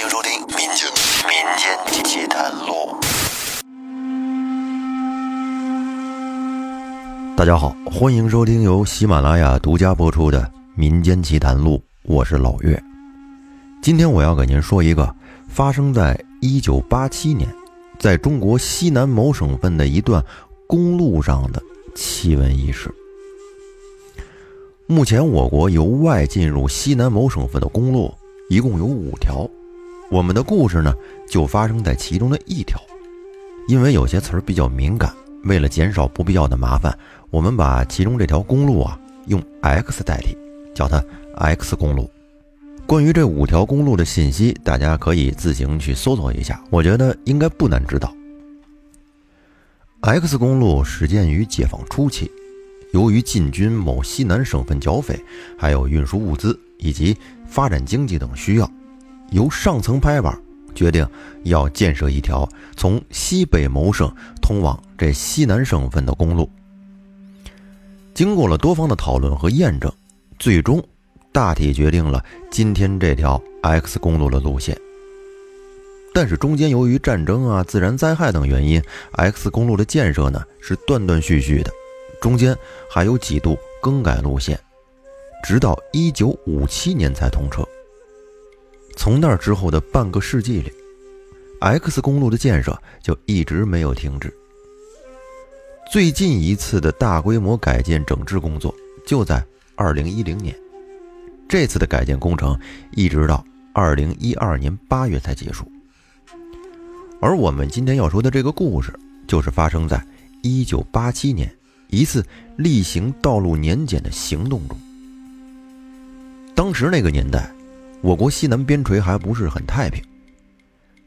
欢迎收听《民间民间奇谈录》。大家好，欢迎收听由喜马拉雅独家播出的《民间奇谈录》，我是老岳。今天我要给您说一个发生在一九八七年，在中国西南某省份的一段公路上的奇闻异事。目前，我国由外进入西南某省份的公路一共有五条。我们的故事呢，就发生在其中的一条。因为有些词儿比较敏感，为了减少不必要的麻烦，我们把其中这条公路啊用 X 代替，叫它 X 公路。关于这五条公路的信息，大家可以自行去搜索一下，我觉得应该不难知道。X 公路始建于解放初期。由于进军某西南省份剿匪，还有运输物资以及发展经济等需要，由上层拍板决定要建设一条从西北某省通往这西南省份的公路。经过了多方的讨论和验证，最终大体决定了今天这条 X 公路的路线。但是中间由于战争啊、自然灾害等原因，X 公路的建设呢是断断续续的。中间还有几度更改路线，直到一九五七年才通车。从那之后的半个世纪里，X 公路的建设就一直没有停止。最近一次的大规模改建整治工作就在二零一零年，这次的改建工程一直到二零一二年八月才结束。而我们今天要说的这个故事，就是发生在一九八七年。一次例行道路年检的行动中，当时那个年代，我国西南边陲还不是很太平，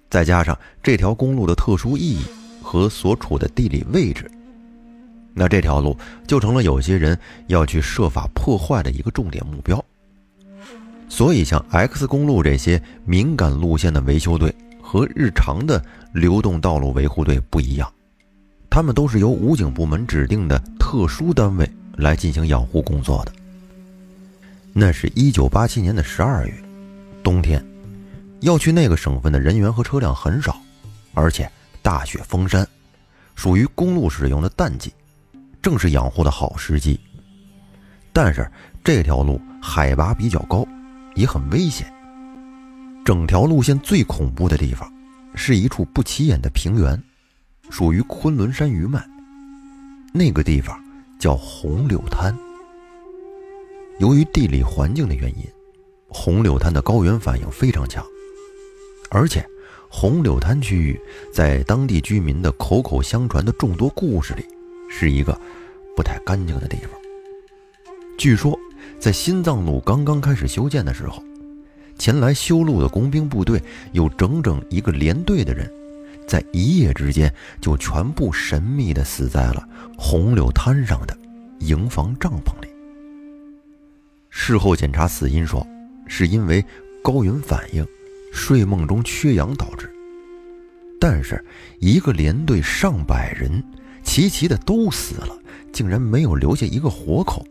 再加上这条公路的特殊意义和所处的地理位置，那这条路就成了有些人要去设法破坏的一个重点目标。所以，像 X 公路这些敏感路线的维修队和日常的流动道路维护队不一样。他们都是由武警部门指定的特殊单位来进行养护工作的。那是一九八七年的十二月，冬天，要去那个省份的人员和车辆很少，而且大雪封山，属于公路使用的淡季，正是养护的好时机。但是这条路海拔比较高，也很危险。整条路线最恐怖的地方，是一处不起眼的平原。属于昆仑山余脉，那个地方叫红柳滩。由于地理环境的原因，红柳滩的高原反应非常强，而且红柳滩区域在当地居民的口口相传的众多故事里，是一个不太干净的地方。据说，在新藏路刚刚开始修建的时候，前来修路的工兵部队有整整一个连队的人。在一夜之间，就全部神秘地死在了红柳滩上的营房帐篷里。事后检查死因说，是因为高原反应、睡梦中缺氧导致。但是，一个连队上百人齐齐的都死了，竟然没有留下一个活口，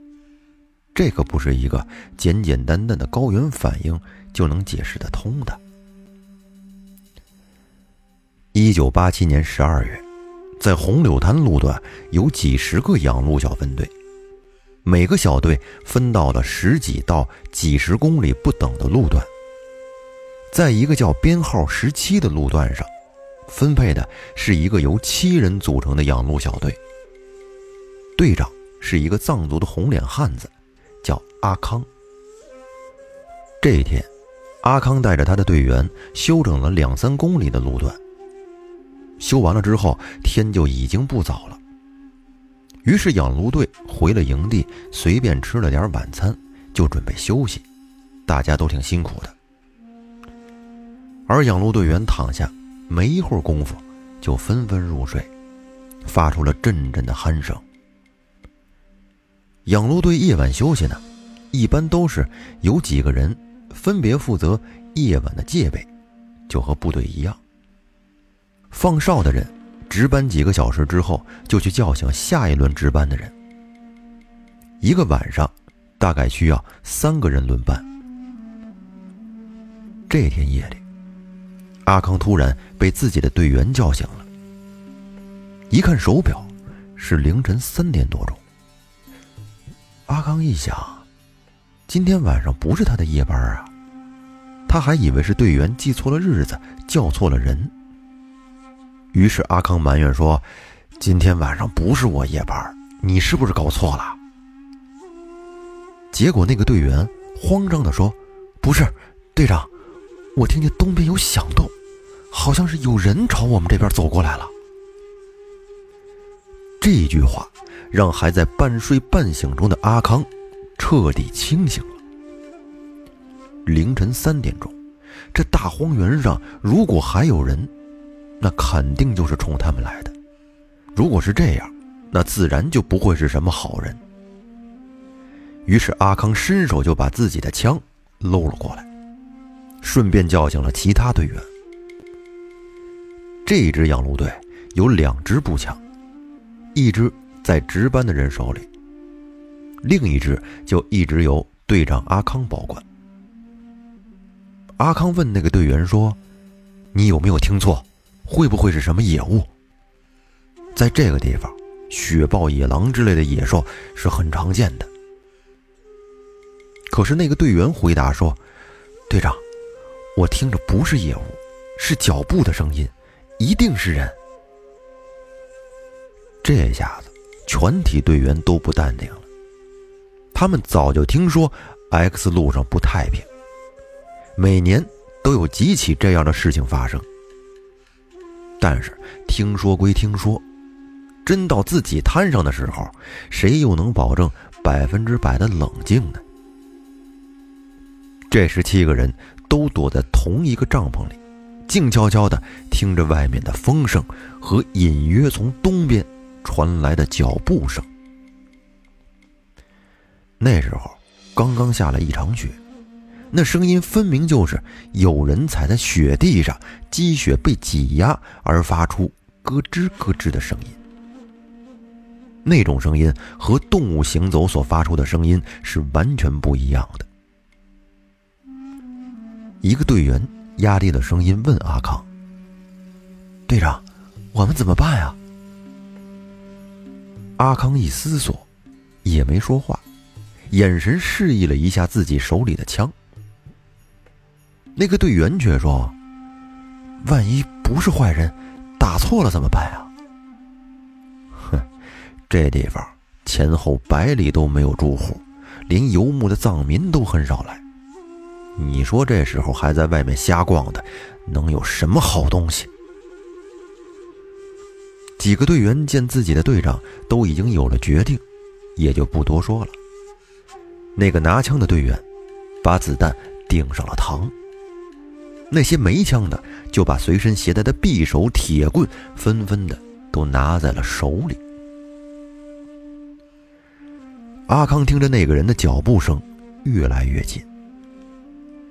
这可不是一个简简单单的高原反应就能解释得通的。一九八七年十二月，在红柳滩路段有几十个养路小分队，每个小队分到了十几到几十公里不等的路段。在一个叫编号十七的路段上，分配的是一个由七人组成的养路小队。队长是一个藏族的红脸汉子，叫阿康。这一天，阿康带着他的队员休整了两三公里的路段。修完了之后，天就已经不早了。于是养路队回了营地，随便吃了点晚餐，就准备休息。大家都挺辛苦的。而养路队员躺下，没一会儿功夫，就纷纷入睡，发出了阵阵的鼾声。养路队夜晚休息呢，一般都是有几个人分别负责夜晚的戒备，就和部队一样。放哨的人值班几个小时之后，就去叫醒下一轮值班的人。一个晚上大概需要三个人轮班。这天夜里，阿康突然被自己的队员叫醒了，一看手表，是凌晨三点多钟。阿康一想，今天晚上不是他的夜班啊，他还以为是队员记错了日子，叫错了人。于是阿康埋怨说：“今天晚上不是我夜班，你是不是搞错了？”结果那个队员慌张的说：“不是，队长，我听见东边有响动，好像是有人朝我们这边走过来了。”这句话让还在半睡半醒中的阿康彻底清醒了。凌晨三点钟，这大荒原上如果还有人，那肯定就是冲他们来的。如果是这样，那自然就不会是什么好人。于是阿康伸手就把自己的枪搂了过来，顺便叫醒了其他队员。这支养路队有两支步枪，一支在值班的人手里，另一支就一直由队长阿康保管。阿康问那个队员说：“你有没有听错？会不会是什么野物？”在这个地方，雪豹、野狼之类的野兽是很常见的。可是那个队员回答说：“队长，我听着不是野物，是脚步的声音，一定是人。”这下子，全体队员都不淡定了。他们早就听说 X 路上不太平，每年都有几起这样的事情发生。但是听说归听说，真到自己摊上的时候，谁又能保证百分之百的冷静呢？这时，七个人都躲在同一个帐篷里，静悄悄地听着外面的风声和隐约从东边传来的脚步声。那时候刚刚下了一场雪，那声音分明就是有人踩在雪地上，积雪被挤压而发出咯吱咯吱的声音。那种声音和动物行走所发出的声音是完全不一样的。一个队员压低了声音问阿康：“队长，我们怎么办呀？”阿康一思索，也没说话，眼神示意了一下自己手里的枪。那个队员却说：“万一不是坏人，打错了怎么办呀？”哼，这地方前后百里都没有住户，连游牧的藏民都很少来。你说这时候还在外面瞎逛的，能有什么好东西？几个队员见自己的队长都已经有了决定，也就不多说了。那个拿枪的队员把子弹顶上了膛，那些没枪的就把随身携带的匕首、铁棍纷纷的都拿在了手里。阿康听着那个人的脚步声越来越近。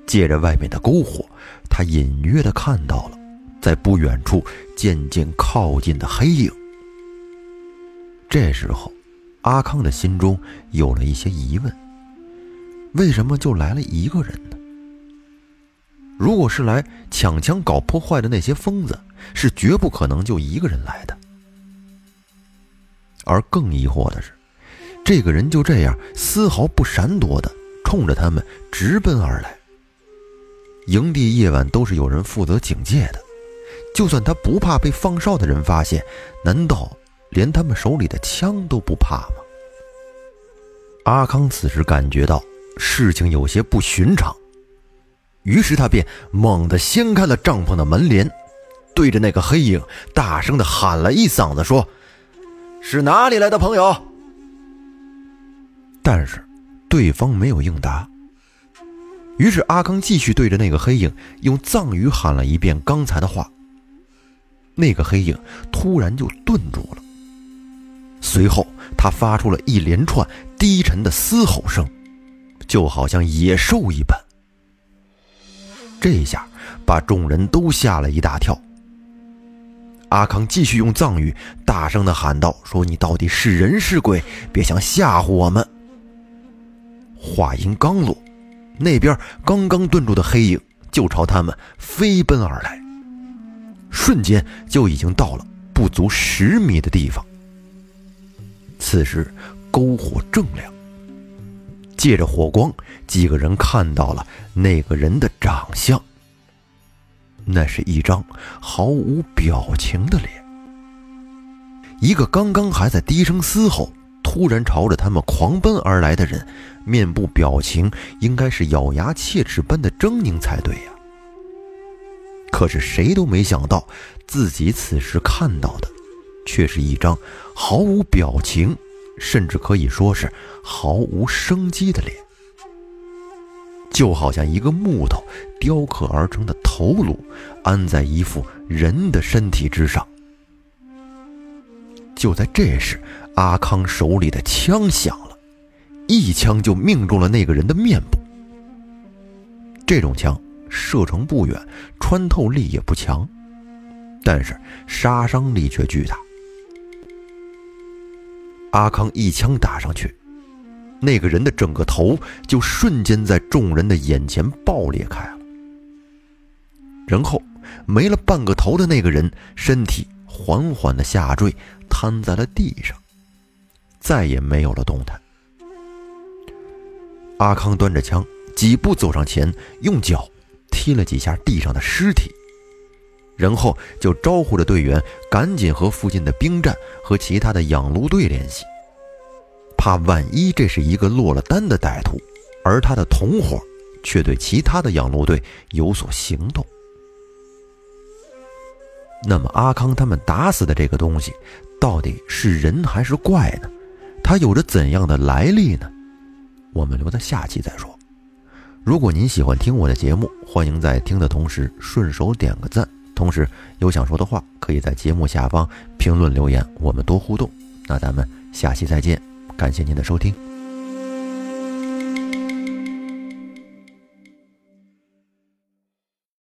借着外面的篝火，他隐约的看到了，在不远处渐渐靠近的黑影。这时候，阿康的心中有了一些疑问：为什么就来了一个人呢？如果是来抢枪搞破坏的那些疯子，是绝不可能就一个人来的。而更疑惑的是，这个人就这样丝毫不闪躲的冲着他们直奔而来。营地夜晚都是有人负责警戒的，就算他不怕被放哨的人发现，难道连他们手里的枪都不怕吗？阿康此时感觉到事情有些不寻常，于是他便猛地掀开了帐篷的门帘，对着那个黑影大声的喊了一嗓子，说：“是哪里来的朋友？”但是对方没有应答。于是阿康继续对着那个黑影用藏语喊了一遍刚才的话。那个黑影突然就顿住了，随后他发出了一连串低沉的嘶吼声，就好像野兽一般。这一下把众人都吓了一大跳。阿康继续用藏语大声的喊道：“说你到底是人是鬼？别想吓唬我们！”话音刚落。那边刚刚顿住的黑影就朝他们飞奔而来，瞬间就已经到了不足十米的地方。此时篝火正亮，借着火光，几个人看到了那个人的长相。那是一张毫无表情的脸，一个刚刚还在低声嘶吼，突然朝着他们狂奔而来的人，面部表情应该是咬牙切齿般的狰狞才对呀。可是谁都没想到，自己此时看到的，却是一张毫无表情，甚至可以说是毫无生机的脸，就好像一个木头雕刻而成的头颅，安在一副人的身体之上。就在这时，阿康手里的枪响了，一枪就命中了那个人的面部。这种枪。射程不远，穿透力也不强，但是杀伤力却巨大。阿康一枪打上去，那个人的整个头就瞬间在众人的眼前爆裂开了，然后没了半个头的那个人身体缓缓的下坠，瘫在了地上，再也没有了动弹。阿康端着枪，几步走上前，用脚。踢了几下地上的尸体，然后就招呼着队员赶紧和附近的兵站和其他的养路队联系，怕万一这是一个落了单的歹徒，而他的同伙却对其他的养路队有所行动。那么阿康他们打死的这个东西，到底是人还是怪呢？它有着怎样的来历呢？我们留在下期再说。如果您喜欢听我的节目，欢迎在听的同时顺手点个赞。同时有想说的话，可以在节目下方评论留言，我们多互动。那咱们下期再见，感谢您的收听。